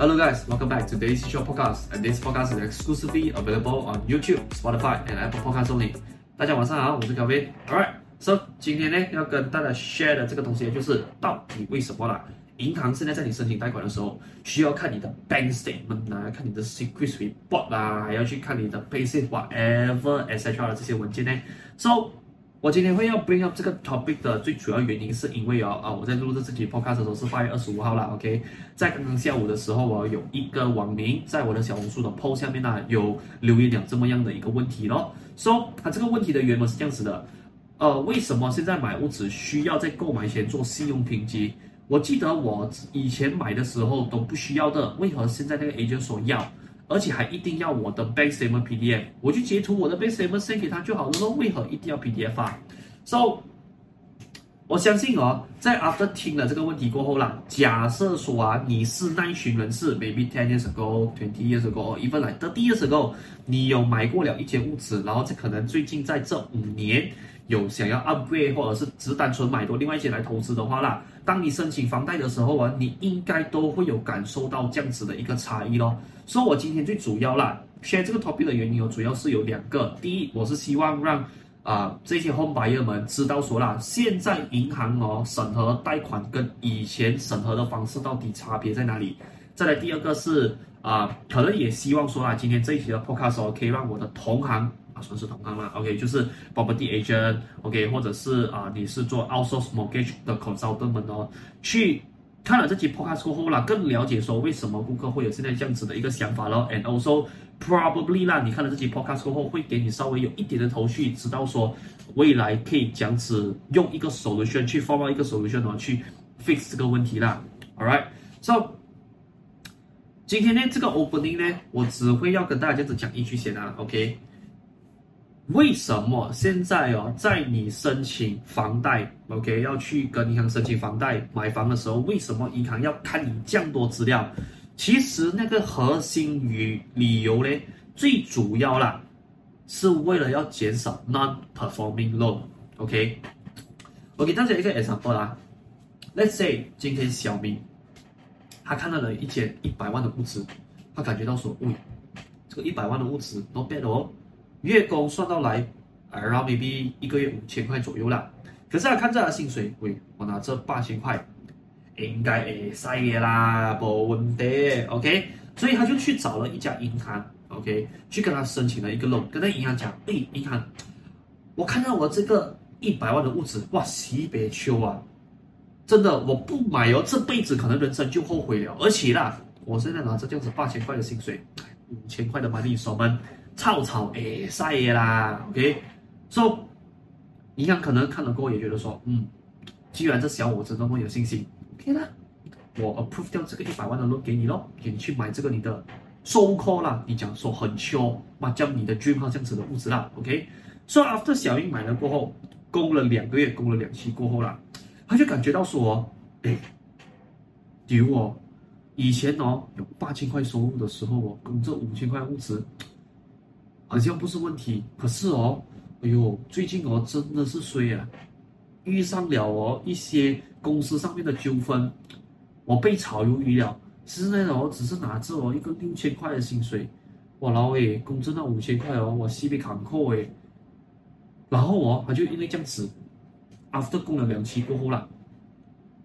Hello guys, welcome back to Daily Show Podcast. And this podcast is exclusively available on YouTube, Spotify, and Apple Podcasts only. 大家晚上好，我是 Kevin。Alright, so 今天呢要跟大家 share 的这个东西就是到底为什么啦？银行现在在你申请贷款的时候，需要看你的 bank statement 啊，看你的 secret report 啊，还要去看你的 payslip whatever etc 的这些文件呢。So 我今天会要 bring up 这个 topic 的最主要原因，是因为哦啊，我在录制这期 podcast 的时候是八月二十五号啦，OK，在刚刚下午的时候，我有一个网民在我的小红书的 post 下面呢，有留言讲这么样的一个问题咯。说他这个问题的原文是这样子的，呃，为什么现在买屋子需要在购买前做信用评级？我记得我以前买的时候都不需要的，为何现在那个 agent 说要？而且还一定要我的 bank statement PDF，我去截图我的 bank statement send 给他就好了咯。为何一定要 PDF 啊？So，我相信哦，在 after 听了这个问题过后啦，假设说啊，你是那一群人士，maybe ten years ago, twenty years ago, or even like thirty years ago，你有买过了一间屋子，然后这可能最近在这五年有想要 upgrade，或者是只单纯买多另外一间来投资的话啦，当你申请房贷的时候啊，你应该都会有感受到这样子的一个差异咯。所以，我今天最主要啦，share 这个 topic 的原因哦，主要是有两个。第一，我是希望让啊、这些 home buyer 们知道说啦，现在银行哦审核贷款跟以前审核的方式到底差别在哪里。再来，第二个是啊、可能也希望说啊，今天这一期的 podcast 哦，可以让我的同行算是同行啦，OK，就是 property agent，OK，或者是啊、你是做 outsource mortgage 的 consultant 们哦，去。看了这期 podcast 过后啦，更了解说为什么顾客会有现在这样子的一个想法咯。And also probably 啦，你看了这期 podcast 过后，会给你稍微有一点的头绪，知道说未来可以这样子用一个 solution 去 form 一个 solution 哦，去 fix 这个问题啦。Alright，so 今天呢这个 opening 呢，我只会要跟大家这样子讲一句先啊，OK。为什么现在哦，在你申请房贷，OK，要去跟银行申请房贷买房的时候，为什么银行要看你这样多资料？其实那个核心与理由呢，最主要啦，是为了要减少 non-performing loan，OK。我给大家一个 example 啦，Let's say 今天小明，他看到了一间一百万的屋子，他感觉到说，喂，这个一百万的屋子 not bad 哦。月供算到来，然后 maybe 一个月五千块左右啦。可是他看这他薪水，喂，我拿这八千块，应该会使嘅啦，不问题。OK，所以他就去找了一家银行，OK，去跟他申请了一个楼跟那银行讲，诶，银行，我看到我这个一百万的屋子，哇，西北秋啊，真的我不买哦，这辈子可能人生就后悔了。而且啦，我现在拿着这样子八千块的薪水，五千块的 money 锁门。草草诶晒啦，OK，so 银行可能看了过后也觉得说，嗯，既然这小伙子那么有信心，OK 啦，我 approve 掉这个一百万的 loan 给你咯，给你去买这个你的 so call 啦，你讲说很穷，嘛将你的 dream 这样子的物质啦，OK，so after 小英买了过后，供了两个月，供了两期过后啦，他就感觉到说，诶，丢哦，以前哦有八千块收入的时候我，供这五千块物质。好像不是问题，可是哦，哎呦，最近哦真的是衰啊，遇上了哦一些公司上面的纠纷，我被炒鱿鱼了。现在哦只是拿着哦一个六千块的薪水，我，然后诶，工资那五千块哦，我西北坎坷诶，然后哦他就因为这样子，after 供了两期过后啦，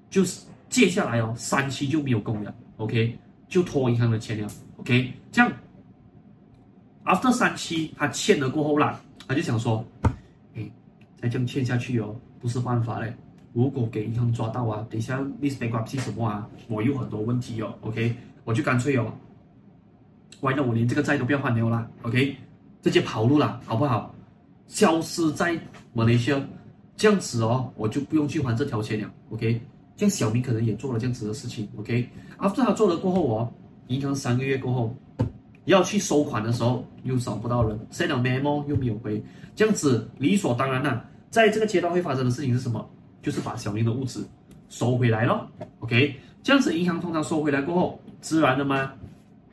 就是接下来哦三期就没有供了，OK，就拖银行的钱了，OK，这样。After 三期他欠了过后啦，他就想说，哎，再这样欠下去哦，不是办法嘞。如果给银行抓到啊，等一下 list bankruptcy 什么啊，我有很多问题哦。OK，我就干脆哦，完了我连这个债都不要还了啦。OK，直接跑路了，好不好？消失在马来西亚，这样子哦，我就不用去还这条钱了。OK，这样小明可能也做了这样子的事情。OK，After 他做了过后哦，银行三个月过后。要去收款的时候又找不到人，send 了 memo 又没有回，这样子理所当然的，在这个阶段会发生的事情是什么？就是把小明的屋子收回来咯。OK，这样子银行通常收回来过后，自然的吗？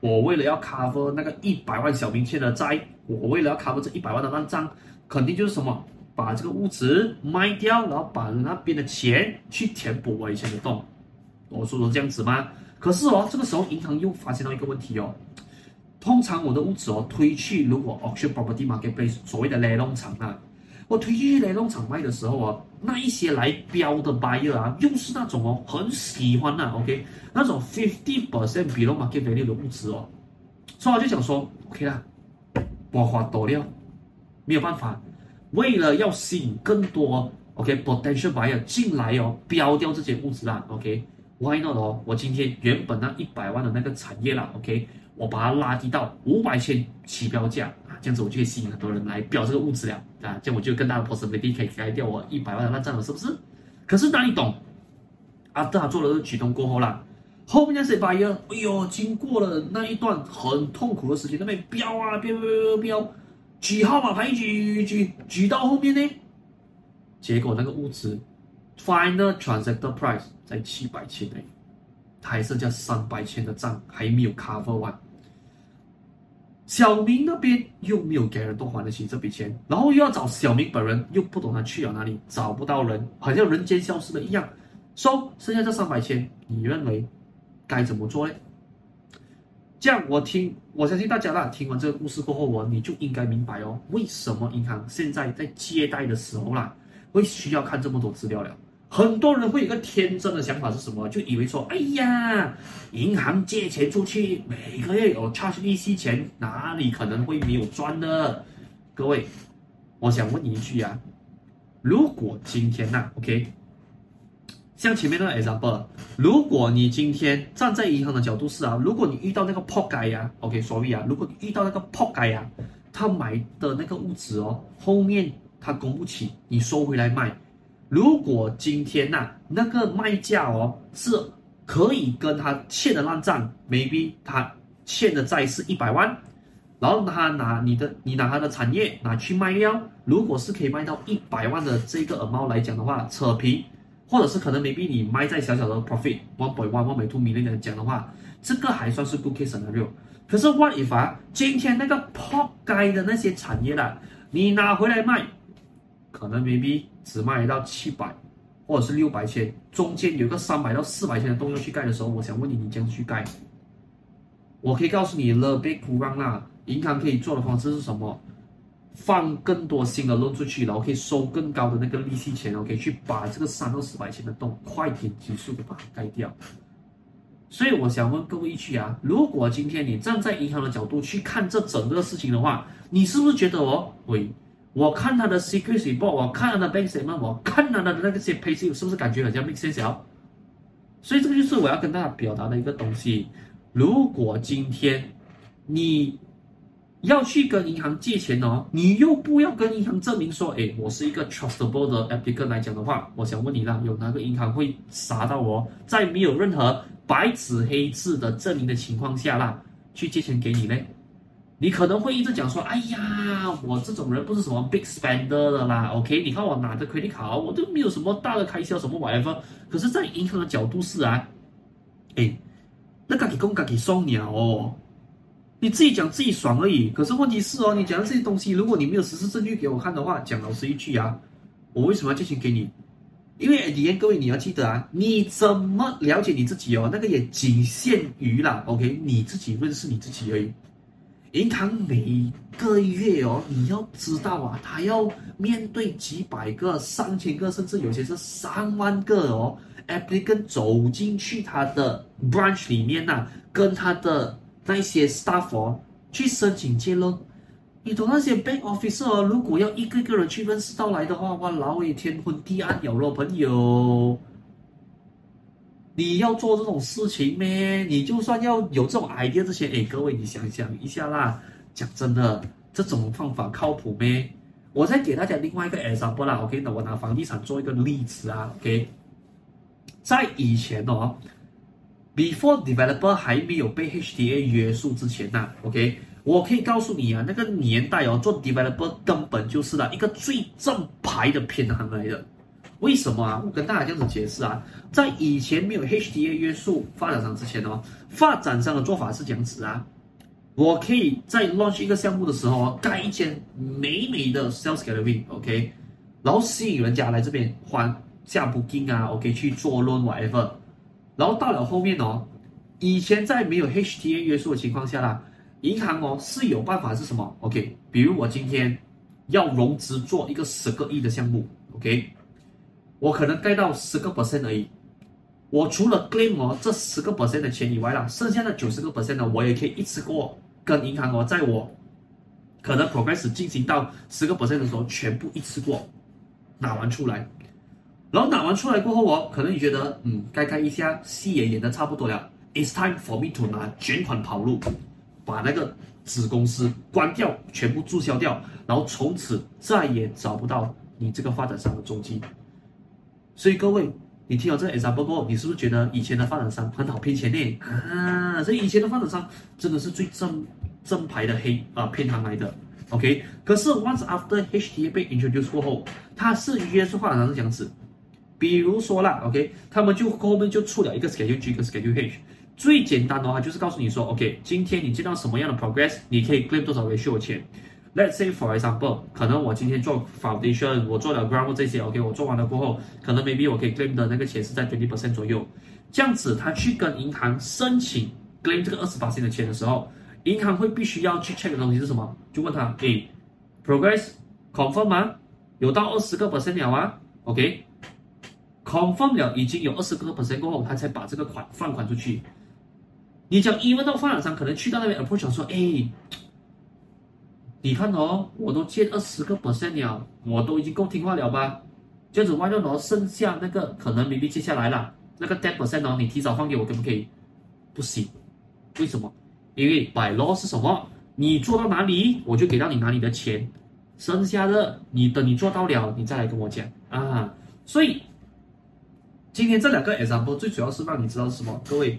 我为了要 cover 那个一百万小明欠的债，我为了要 cover 这一百万的烂账，肯定就是什么？把这个屋子卖掉，然后把那边的钱去填补我以前的洞。我说的这样子吗？可是哦，这个时候银行又发现到一个问题哦。通常我的屋子哦推去，如果 auction property marketplace 所谓的雷龙场啊，我推去雷龙场卖的时候啊，那一些来标的 buyer 啊，又是那种哦很喜欢呐、啊、OK，那种 fifty percent below market value 的物质哦，所以我就想说，OK 啦，我花多了，没有办法，为了要吸引更多 OK potential buyer 进来哦，标掉这些物质啦，OK，why not 哦？我今天原本那一百万的那个产业啦，OK。我把它拉低到五百千起标价啊，这样子我就可以吸引很多人来标这个物资了啊，这样我就更大的 possibility 可以开掉我一百万的烂账了，是不是？可是哪里懂？阿德他做了这个举动过后啦，后面那些 buyer，哎呦，经过了那一段很痛苦的时间，那边标啊标标标标，举号码牌举举举到后面呢，结果那个物资 final transactor price 在七百千内。他还剩下三百千的账还没有 cover 完，小明那边又没有给人都还得起这笔钱，然后又要找小明本人，又不懂他去了哪里，找不到人，好像人间消失了一样。收、剩下这三百千，你认为该怎么做呢？这样我听，我相信大家啦，听完这个故事过后，我你就应该明白哦，为什么银行现在在借贷的时候啦，会需要看这么多资料了。很多人会有一个天真的想法是什么？就以为说，哎呀，银行借钱出去，每个月有 charge 利息钱，哪里可能会没有赚呢？各位，我想问你一句啊，如果今天呐、，OK，像前面那个 example，如果你今天站在银行的角度是啊，如果你遇到那个破街呀，OK，所以啊，如果你遇到那个破街呀，他买的那个物质哦，后面他供不起，你收回来卖。如果今天呐、啊，那个卖价哦是可以跟他欠的烂账，maybe 他欠的债是一百万，然后他拿你的，你拿他的产业拿去卖掉，如果是可以卖到一百万的这个耳猫来讲的话，扯平，或者是可能 maybe 你卖在小小的 profit one point one one point two million 来讲的话，这个还算是 good case scenario。可是 what if 啊，今天那个破街的那些产业啦，你拿回来卖？可能 maybe 只卖到七百，或者是六百千，中间有个三百到四百千的动用去盖的时候，我想问你，你这样去盖？我可以告诉你了，别哭让啦，银行可以做的方式是什么？放更多新的扔出去，然后可以收更高的那个利息钱，然后可以去把这个三到四百千的洞快点急速的把它盖掉。所以我想问各位一句啊，如果今天你站在银行的角度去看这整个事情的话，你是不是觉得哦，喂？我看他的 security report，我看他的 bank statement，我看他的那个些 payslip，是不是感觉好像 make sense？所以这个就是我要跟大家表达的一个东西。如果今天你要去跟银行借钱哦，你又不要跟银行证明说，哎，我是一个 trustable 的 applicant 来讲的话，我想问你啦，有哪个银行会傻到我，在没有任何白纸黑字的证明的情况下啦，去借钱给你呢？你可能会一直讲说，哎呀，我这种人不是什么 big spender 的啦，OK？你看我拿着 credit card，我都没有什么大的开销，什么 whatever。可是，在银行的角度是啊，哎，那自己讲自己爽鸟哦，你自己讲自己爽而已。可是问题是哦，你讲的这些东西，如果你没有实质证据给我看的话，讲老实一句啊，我为什么要借钱给你？因为李岩各位你要记得啊，你怎么了解你自己哦？那个也仅限于啦，OK？你自己认识你自己而已。银行每个月哦，你要知道啊，他要面对几百个、上千个，甚至有些是上万个哦，applicant 走进去他的 branch 里面呐、啊，跟他的那些 staff 哦去申请借 loan。你懂那些 bank officer，如果要一个个人去认识到来的话，哇，老也天昏地暗有了朋友。你要做这种事情咩？你就算要有这种 idea 这些，哎，各位你想想一下啦。讲真的，这种方法靠谱咩？我再给大家另外一个 example 啦。OK，那我拿房地产做一个例子啊。OK，在以前哦，before developer 还没有被 HDA 约束之前呐、啊，OK，我可以告诉你啊，那个年代哦，做 developer 根本就是啦一个最正牌的偏行来的。为什么啊？我跟大家这样子解释啊，在以前没有 HDA 约束发展商之前哦，发展商的做法是这样子啊，我可以在 launch 一个项目的时候盖一间美美的 sales gallery，OK，然后吸引人家来这边还下 booking 啊，OK？去做 loan whatever，然后到了后面哦，以前在没有 HTA 约束的情况下啦，银行哦是有办法是什么？OK，比如我今天要融资做一个十个亿的项目，OK，我可能盖到十个 percent 而已。我除了 claim 哦这十个 percent 的钱以外啦，剩下的九十个 percent 呢，我也可以一次过跟银行哦，在我可能 progress 进行到十个 percent 的时候，全部一次过拿完出来。然后拿完出来过后哦，可能你觉得嗯，该开一下戏也演的差不多了，It's time for me to 拿卷款跑路，把那个子公司关掉，全部注销掉，然后从此再也找不到你这个发展商的踪迹。所以各位，你听了这个 example 过后，你是不是觉得以前的发展商很好骗钱呢？啊，所以以前的发展商真的是最正正牌的黑啊骗行来的。OK，可是 once after HTA 被 introduce 过后，它是约束发展商是这样子。比如说啦，OK，他们就后面就出了一个 Schedule G 跟 Schedule H，最简单的话就是告诉你说，OK，今天你见到什么样的 progress，你可以 claim 多少维修钱。Let's say for example，可能我今天做 foundation，我做了 ground 这些，OK，我做完了过后，可能 maybe 我可以 claim 的那个钱是在20%左右。这样子，他去跟银行申请 claim 这个28%的钱的时候，银行会必须要去 check 的东西是什么？就问他，诶，progress confirm 吗？有到20个 percent 了啊？OK。confirm 了已经有二十个 percent 过后，他才把这个款放款出去。你讲，even 到发展商可能去到那边 approach 说，哎，你看哦，我都借二十个 percent 了，我都已经够听话了吧？这样子，万一哦，剩下那个可能 maybe 接下来了那个 ten percent 哦，你提早放给我可不可以？不行，为什么？因为 by law 是什么？你做到哪里，我就给到你哪里的钱，剩下的你等你做到了，你再来跟我讲啊。所以。今天这两个 example 最主要是让你知道什么？各位，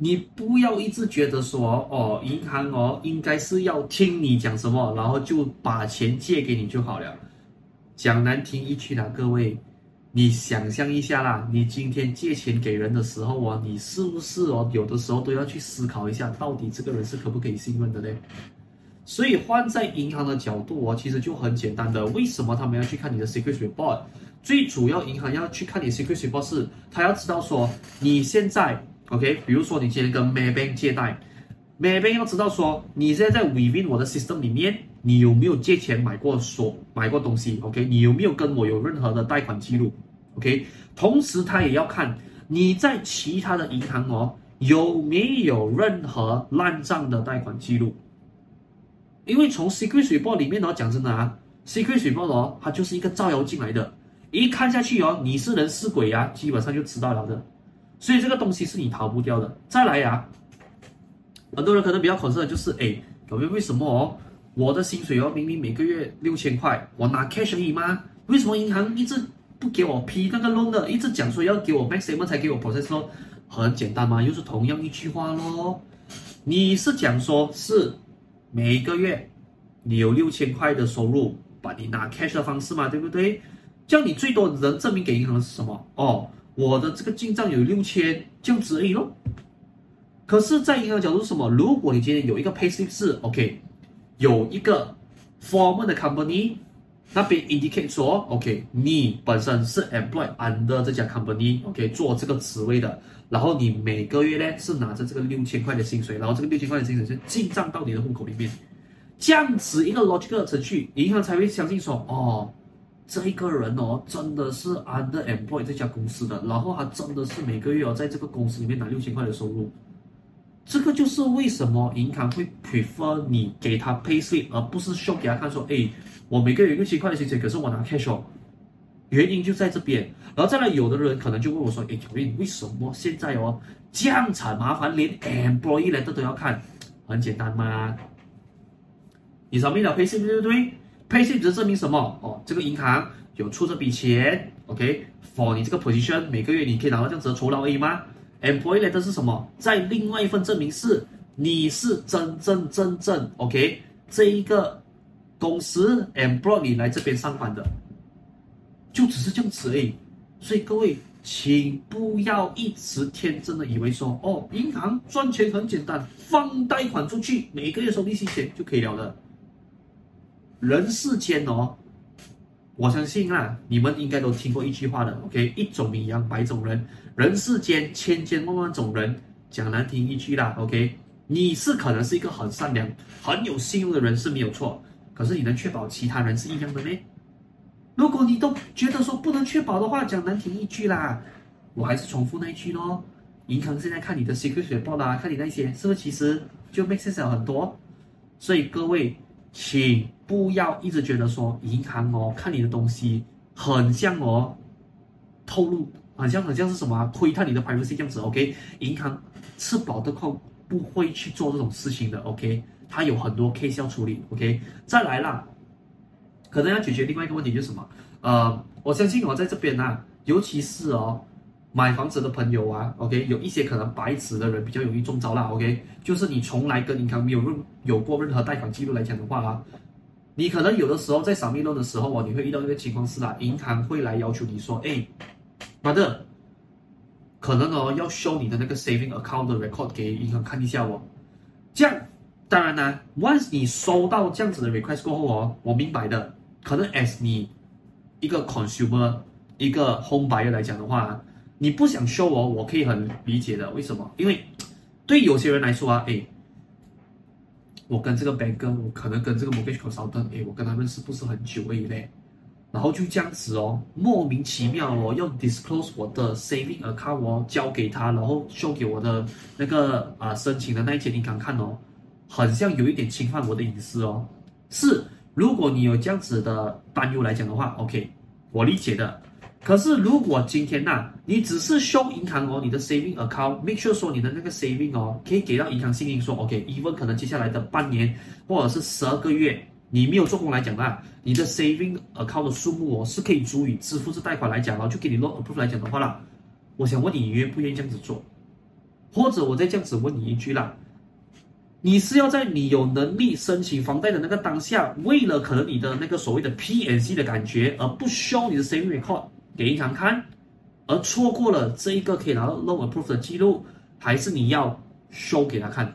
你不要一直觉得说哦，银行哦应该是要听你讲什么，然后就把钱借给你就好了。讲难听一句啦，各位，你想象一下啦，你今天借钱给人的时候啊，你是不是哦有的时候都要去思考一下，到底这个人是可不可以信任的嘞？所以换在银行的角度哦，其实就很简单的，为什么他们要去看你的 secret report？最主要，银行要去看你 secret report 是，他要知道说你现在 OK，比如说你今天跟 Maybank 借贷，Maybank 要知道说你现在在 within 我的 system 里面，你有没有借钱买过所买过东西？OK，你有没有跟我有任何的贷款记录？OK，同时他也要看你在其他的银行哦有没有任何烂账的贷款记录，因为从 Secret 水报里面哦讲真的啊，secret report 哦它就是一个造谣进来的。一看下去哦，你是人是鬼呀、啊，基本上就知道了的。所以这个东西是你逃不掉的。再来呀、很多人可能比较可惜的就是，哎，各位为什么哦？我的薪水哦，明明每个月六千块，我拿 cash 而已吗？为什么银行一直不给我批那个 loan 的？一直讲说要给我 maximum 才给我 process 很简单嘛，又是同样一句话咯。你是讲说是每个月你有六千块的收入，把你拿 cash 的方式嘛，对不对？叫你最多能证明给银行是什么？哦，我的这个进账有六千，这样子而已咯。可是，在银行角度是什么？如果你今天有一个 payslip 是 OK，有一个 former 的 company 那边 indicate 说 OK，你本身是 employed under 这家 company，OK，做这个职位的，然后你每个月呢是拿着这个六千块的薪水，然后这个六千块的薪水是进账到你的户口里面，这样子一个 logical 程序，银行才会相信说哦。这一个人哦，真的是 under employ 这家公司的，然后他真的是每个月哦，在这个公司里面拿六千块的收入，这个就是为什么银行会 prefer 你给他 payslip，而不是 show 给他看说，哎，我每个月有六千块的薪水，可是我拿 cash 哦，原因就在这边。然后再来，有的人可能就问我说，哎，乔云，为什么现在哦这样惨麻烦，连 employee 来的都要看？很简单嘛，你上面的 payslip 对不对？？Payslip 只是证明什么？哦，这个银行有出这笔钱，OK，for、你这个 position，每个月你可以拿到这样子的酬劳而已吗？Employment 是什么？在另外一份证明是你是真真正正 OK 这一个公司 employ 你来这边上班的，就只是这样子而已。所以各位，请不要一直天真的以为说，哦，银行赚钱很简单，放贷款出去，每个月收利息钱就可以了的。人世间哦，我相信啊，你们应该都听过一句话的，OK？一种米养百种人，人世间千千万万种人，讲难听一句啦，OK，你是可能是一个很善良、很有信用的人是没有错，可是你能确保其他人是一样的呢？如果你都觉得说不能确保的话，讲难听一句啦，我还是重复那一句咯。银行现在看你的 secret report 啦，看你那些是不是其实就 make sense 很多？所以各位，请不要一直觉得说银行哦看你的东西很像哦透露。很像很像是什么啊？窥探你的 privacy 这样子，OK？银行吃饱的空不会去做这种事情的，OK？它有很多 case 要处理，OK？再来啦，可能要解决另外一个问题就是什么？呃，我相信我在这边啊，尤其是哦买房子的朋友啊，OK？有一些可能白纸的人比较容易中招啦，OK？就是你从来跟银行没有任有过任何贷款记录来讲的话啊，你可能有的时候在扫面洞的时候啊，你会遇到一个情况是啦，银行会来要求你说，哎。妈的，可能哦要 show 你的那个 saving account 的 record 给银行看一下哦。这样，当然呢，once 你收到这样子的 request 过后哦，我明白的，可能 as 你一个 consumer 一个 home buyer 来讲的话，你不想 show 我，我可以很理解的。为什么？因为对有些人来说啊，诶，我跟这个 banker，我可能跟这个 mortgage consultant，诶，我跟他认识不是很久而已嘞。然后就这样子哦，莫名其妙哦，要 disclose 我的 saving account 哦，交给他，然后 show 给我的那个啊、申请的那一间银行看哦，很像有一点侵犯我的隐私哦。是，如果你有这样子的担忧来讲的话，OK，我理解的。可是如果今天呐、啊，你只是收银行哦，你的 saving account，make sure 说你的那个 saving 哦，可以给到银行信心说，OK，even 可能接下来的半年或者是十二个月。你没有做工来讲啦，你的 saving account 的数目哦是可以足以支付这贷款来讲哦，就给你 loan approve 来讲的话啦，我想问你，你愿不愿意这样子做？或者我再这样子问你一句啦，你是要在你有能力申请房贷的那个当下，为了可能你的那个所谓的 P&C 的感觉，而不 show 你的 saving account 给银行看，而错过了这一个可以拿到 loan approve 的记录，还是你要 show 给他看？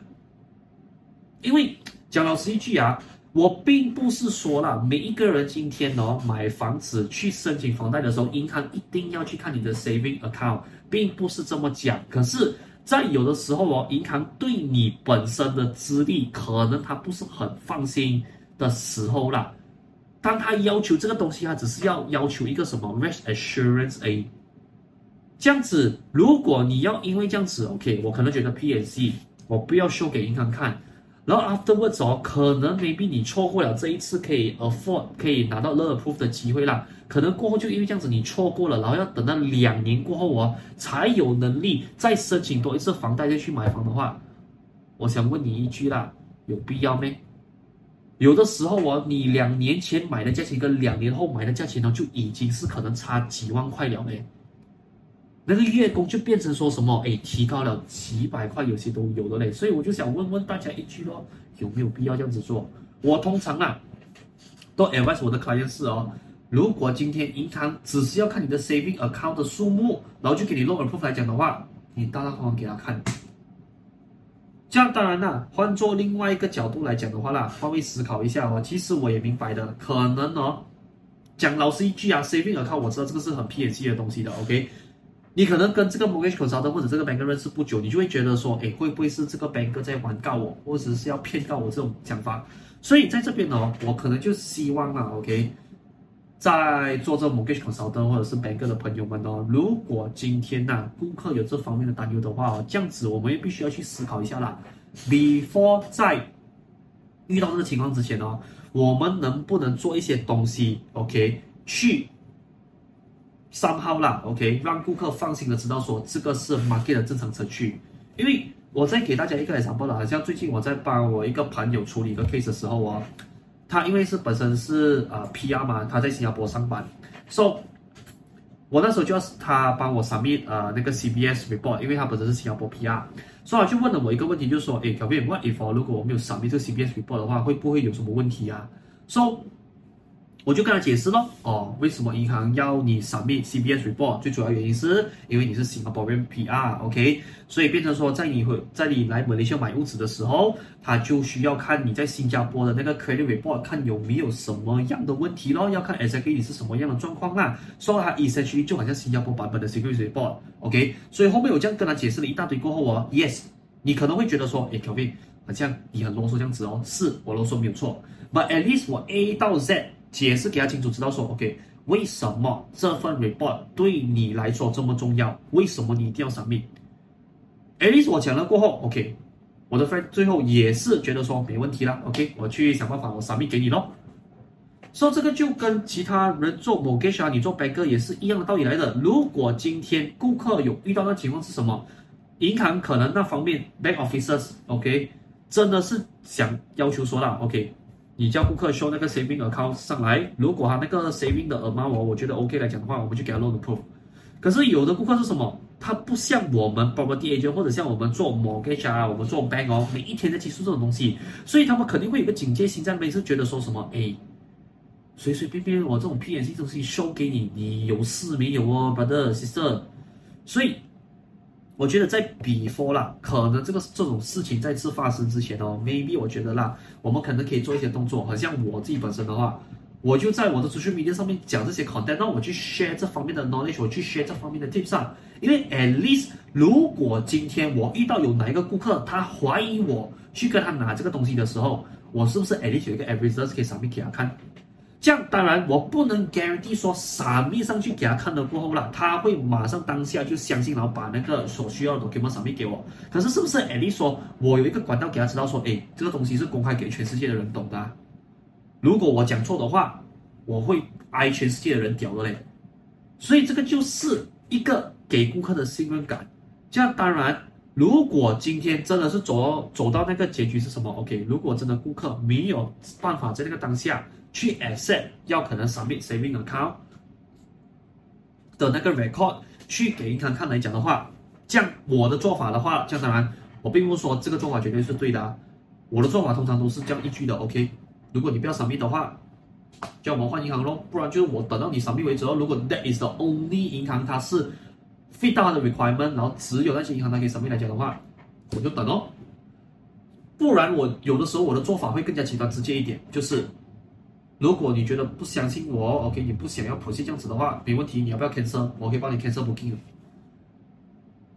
因为讲老实一句啊。我并不是说了每一个人今天哦买房子去申请房贷的时候，银行一定要去看你的 saving account，并不是这么讲。可是，在有的时候哦，银行对你本身的资历可能他不是很放心的时候啦，当他要求这个东西，他只是要要求一个什么 rest assurance A，这样子，如果你要因为这样子，OK，我可能觉得 P&C 我不要 show 给银行看。然后 afterwards 哦，可能 maybe 你错过了这一次可以 afford 可以拿到 loan approve 的机会啦，可能过后就因为这样子你错过了，然后要等到两年过后哦，才有能力再申请多一次房贷再去买房的话，我想问你一句啦，有必要没？有的时候哦，你两年前买的价钱跟两年后买的价钱呢，就已经是可能差几万块了嘞。那个月供就变成说什么？哎，提高了几百块，有些都有的嘞。所以我就想问问大家一句咯，有没有必要这样子做？我通常啊，都 advise 我的 client 是哦，如果今天银行只是要看你的 saving account 的数目，然后就给你 loan approve 来讲的话，你大大方方给他看。这样当然啦，换做另外一个角度来讲的话啦，换位思考一下哦，其实我也明白的，可能哦，讲老实一句啊，saving account 我知道这个是很 P&C 的东西的，OK。你可能跟这个 mortgage consultant 或者这个 banker 认识不久，你就会觉得说，哎，会不会是这个 banker 在玩告我，或者是要骗告我这种想法？所以在这边呢，我可能就希望啊，OK，在做这 mortgage consultant 或者是 banker 的朋友们哦，如果今天呐、啊，顾客有这方面的担忧的话哦，这样子我们也必须要去思考一下啦，before 在遇到这个情况之前哦，我们能不能做一些东西，OK，去。三号啦，OK，让顾客放心的知道说这个是 market 的正常程序。因为我再给大家一个 example 啦，好像最近我在帮我一个朋友处理一个 case 的时候哦，他因为是本身是呃 PR 嘛，他在新加坡上班，so 我那时候就要他帮我 submit 呃那个 CBS report，因为他本身是新加坡 PR，所以他就问了我一个问题，就是说，诶，Kevin，what if 如果我没有 submit 这个 CBS report 的话，会不会有什么问题啊？so 我就跟他解释咯，哦，为什么银行要你 submit CBS report？最主要原因是因为你是新加坡人 PR，OK？所以变成说，在你会，在你来马来西亚买屋子的时候，他就需要看你在新加坡的那个 credit report，看有没有什么样的问题咯，要看 exactly 你是什么样的状况啦。所以他 essentially 就好像新加坡版本的 security report，OK？所以后面我这样跟他解释了一大堆过后哦，yes，你可能会觉得说，诶，Kelvin，好像你很啰嗦这样子哦，是我啰嗦没有错，but at least 我 A 到 Z。解释给他清楚，知道说，OK，为什么这份 report 对你来说这么重要？为什么你一定要 submit？At least 我讲了过后，OK，我的 friend 最后也是觉得说没问题了，OK，我去想办法我 submit 给你咯。所以这个就跟其他人做 mortgage 啊，你做 banker 也是一样的道理来的。如果今天顾客有遇到的情况是什么？银行可能那方面 bank officers，OK，真的是想要求说了，OK。你叫顾客 show 那个 saving account 上来，如果他那个 saving 的 amount 我觉得 OK 来讲的话，我们就给他 loan approve。可是有的顾客是什么？他不像我们 property agent 或者像我们做 mortgage 啊，我们做 bank 哦，每一天在接触这种东西，所以他们肯定会有个警戒心在那边，是觉得说什么？哎，随随便便我这种 PNC 东西 show 给你，你有事没有哦，brother sister？所以。我觉得在 before 啦，可能这个这种事情再次发生之前哦，maybe 我觉得啦，我们可能可以做一些动作。好像我自己本身的话，我就在我的 social media 上面讲这些 content，那我去 share 这方面的 knowledge，我去 share 这方面的 tips 啊。因为 at least 如果今天我遇到有哪一个顾客，他怀疑我去跟他拿这个东西的时候，我是不是 at least 有一个 evidence 可以 submit 给他看？这样当然我不能 guarantee 说，submit 上去给他看了过后啦，他会马上当下就相信，然后把那个所需要的 document submit 给我。可是是不是 at least 说我有一个管道给他知道说，哎，这个东西是公开给全世界的人懂的？如果我讲错的话，我会挨全世界的人屌的嘞。所以这个就是一个给顾客的信任感。这样当然，如果今天真的是走走到那个结局是什么？OK，如果真的顾客没有办法在那个当下。去 accept 要可能 submit saving account 的那个 record 去给银行看来讲的话，这样我的做法的话，这样当然我并不说这个做法绝对是对的啊，我的做法通常都是这样一句的，OK，如果你不要保密的话，叫我们换银行咯，不然就是我等到你保密为止哦。如果 that is the only 银行它是 fit 到的 requirement，然后只有那些银行它可以上面来讲的话，我就等哦。不然我有的时候我的做法会更加极端直接一点，就是。如果你觉得不相信我，OK，你不想要 proceed 这样子的话，没问题，你要不要 cancel？我可以帮你 cancel booking。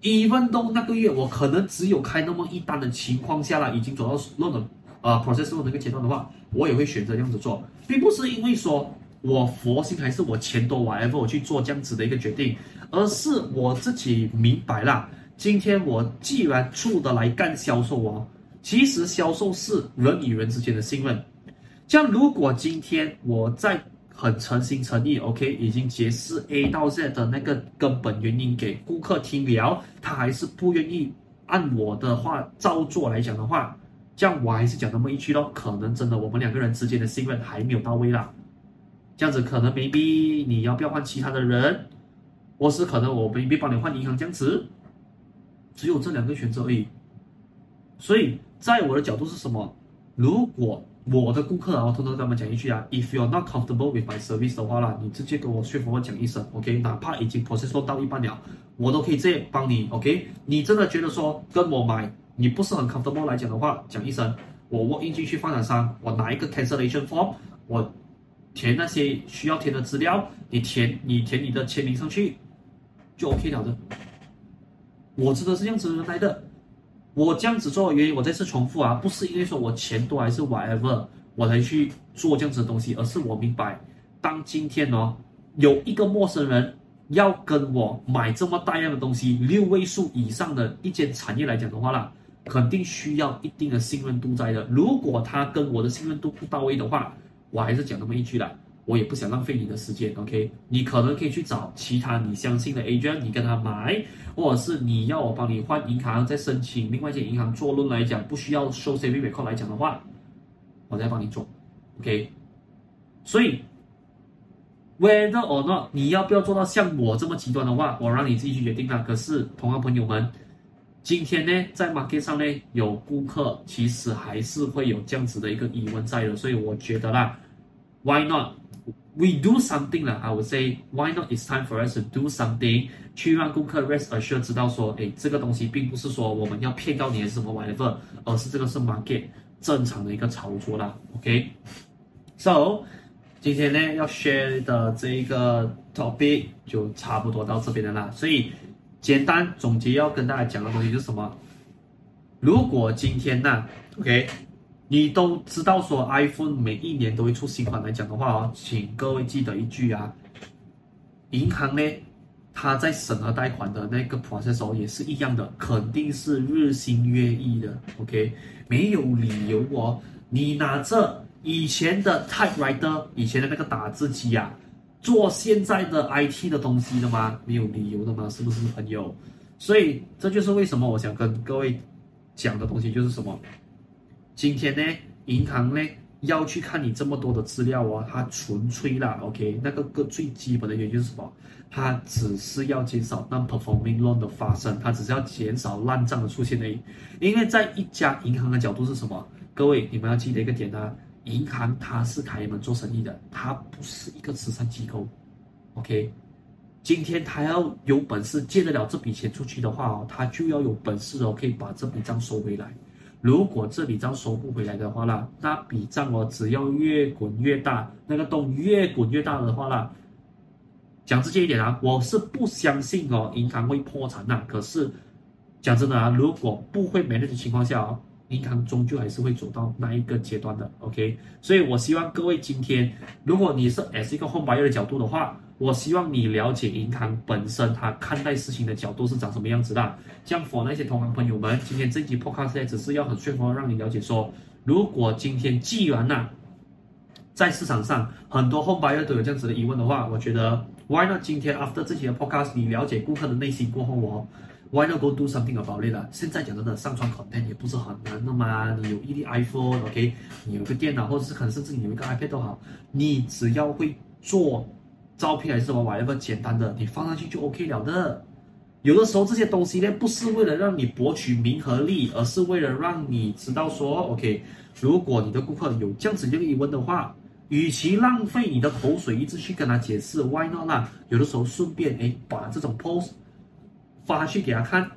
even though 那个月我可能只有开那么一单的情况下了，已经走到 loan 的呃 process loan 那个阶段的话，我也会选择这样子做，并不是因为说我佛心还是我钱多 whatever 我去做这样子的一个决定，而是我自己明白了，今天我既然出得来干销售哦，其实销售是人与人之间的信任。像如果今天我在很诚心诚意，OK，已经解释 A 到 Z 的那个根本原因给顾客听了，他还是不愿意按我的话照做来讲的话，这样我还是讲那么一句咯，可能真的我们两个人之间的信任还没有到位啦。这样子可能 maybe 你要不要换其他的人，或是可能我 maybe 帮你换银行这样子，只有这两个选择而已。所以在我的角度是什么？如果我的顾客啊，我偷偷跟他们讲一句啊，If you're not comfortable with my service 的话啦，你直接跟我说服我讲一声，OK，哪怕已经 process 到一半了，我都可以直接帮你，OK。你真的觉得说跟我买你不是很 comfortable 来讲的话，讲一声，我 walk in 进去发展商，我拿一个 cancellation form，我填那些需要填的资料，你填你填你的签名上去，就 OK 了的。我真的是这样子来的。我这样子做的原因，我再次重复啊，不是因为说我钱多还是 whatever，我才去做这样子的东西，而是我明白，当今天哦，有一个陌生人要跟我买这么大量的东西，六位数以上的一间产业来讲的话啦，肯定需要一定的信任度在的。如果他跟我的信任度不到位的话，我还是讲那么一句啦。我也不想浪费你的时间，OK？你可能可以去找其他你相信的 agent，你跟他买，或者是你要我帮你换银行，再申请另外一间银行做论来讲，不需要 show saving record 来讲的话，我再帮你做，OK？所以，whether or not 你要不要做到像我这么极端的话，我让你自己去决定啦。可是，同行朋友们，今天呢，在 market 上呢，有顾客其实还是会有这样子的一个疑问在的，所以我觉得啦。why not we do something 啦？I would say why not it's time for us to do something 去让顾客 rest assured 知道说，哎，这个东西并不是说我们要骗到你还是什么 whatever，而是这个是 market 正常的一个操作啦。OK，so、okay? 今天呢要 share 的这一个 topic 就差不多到这边的啦。所以简单总结要跟大家讲的东西就是什么？如果今天呢，OK，你都知道说 iPhone 每一年都会出新款来讲的话哦，请各位记得一句啊，银行呢。他在审核贷款的那个 process 也是一样的，肯定是日新月异的。OK，没有理由哦，你拿着以前的 typewriter，以前的那个打字机啊，做现在的 IT 的东西的吗？没有理由的吗？是不是朋友？所以这就是为什么我想跟各位讲的东西就是什么？今天呢，银行呢要去看你这么多的资料哦，它纯粹啦，OK，那个个最基本的原因是什么？它只是要减少 non-performing loan 的发生，它只是要减少烂账的出现而已。因为在一家银行的角度是什么？各位，你们要记得一个点啊，银行它是开门做生意的，它不是一个慈善机构。OK，今天他要有本事借得了这笔钱出去的话哦，他就要有本事哦，可以把这笔账收回来。如果这笔账收不回来的话啦，那笔账哦，只要越滚越大，那个洞越滚越大的话啦。讲直接一点啊，我是不相信哦，银行会破产呐、可是讲真的啊，如果不会没那种情况下哦，银行终究还是会走到那一个阶段的。OK，所以我希望各位今天，如果你是 as 一个 home buyer 的角度的话，我希望你了解银行本身它看待事情的角度是长什么样子的。这样 for 那些同行朋友们，今天这期 podcast 只是要很顺风让你了解说，如果今天既然呐、啊，在市场上很多 home buyer 都有这样子的疑问的话，我觉得。Why not？今天 after 这期的 podcast，你了解顾客的内心过后哦，Why not go do something about it 啦？现在讲真的，上传 content 也不是很难的嘛。你有一粒 iPhone，OK？你有个电脑，或者是可能甚至你有一个 iPad 都好，你只要会做照片还是什么 whatever 简单的，你放上去就 OK 了的。有的时候这些东西呢，不是为了让你博取名和利，而是为了让你知道说，OK？如果你的顾客有这样子一个疑问的话。与其浪费你的口水一直去跟他解释，Why not 啦？有的时候顺便诶把这种 post 发去给他看，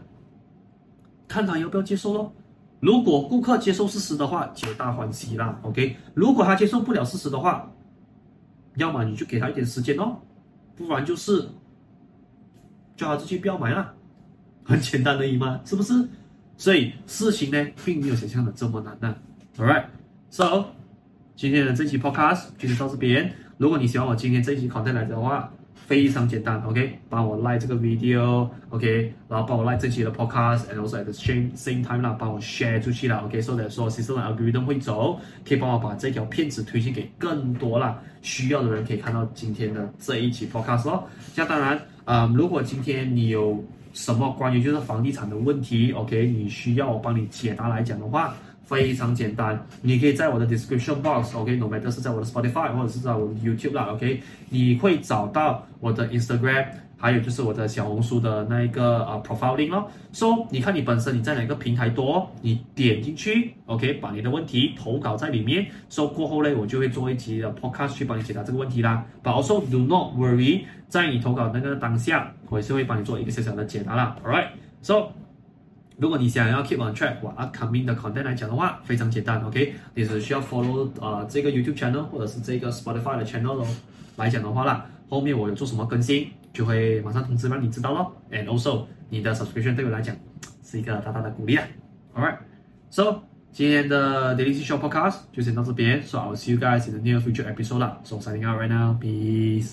看他要不要接受咯。如果顾客接受事实的话，皆大欢喜啦。OK，如果他接受不了事实的话，要么你就给他一点时间哦，不然就是叫他自己不要买了，很简单而已嘛，是不是？所以事情呢，并没有想象的这么难呢。All right，so。今天的这期 podcast 就是到这边。如果你喜欢我今天这期 content 来的话，非常简单，OK，帮我 like 这个 video，OK，然后帮我 like 这期的 podcast，and also at the same same time 啦，帮我 share 出去啦，OK，so that 说 system algorithm 会走，可以帮我把这条片子推荐给更多啦需要的人，可以看到今天的这一期 podcast 哦。那当然，嗯，如果今天你有什么关于就是房地产的问题，OK，你需要我帮你解答来讲的话。非常简单，你可以在我的 description box，OK，no matter 是在我的 Spotify 或者是在我的 YouTube 啦，OK，你会找到我的 Instagram，还有就是我的小红书的那一个呃 profile link 咯。So 你看你本身你在哪个平台多，你点进去，OK，把你的问题投稿在里面，So 过后呢，我就会做一集的 podcast 去帮你解答这个问题啦。But also do not worry，在你投稿那个当下，我也是会帮你做一个小小的解答啦。All right，So。如果你想要 keep on track 我 upcoming 的 content 来讲的话，非常简单，OK，你只需要 follow 啊、这个 YouTube channel 或者是这个 Spotify 的 channel 来讲的话啦，后面我有做什么更新，就会马上通知让你知道咯。And also 你的 subscription 对我来讲是一个大大的鼓励啊。All right，so 今天的 Daily Short Podcast 就先到这边，so I'll see you guys in the near future episode 啦。So signing out right now，peace。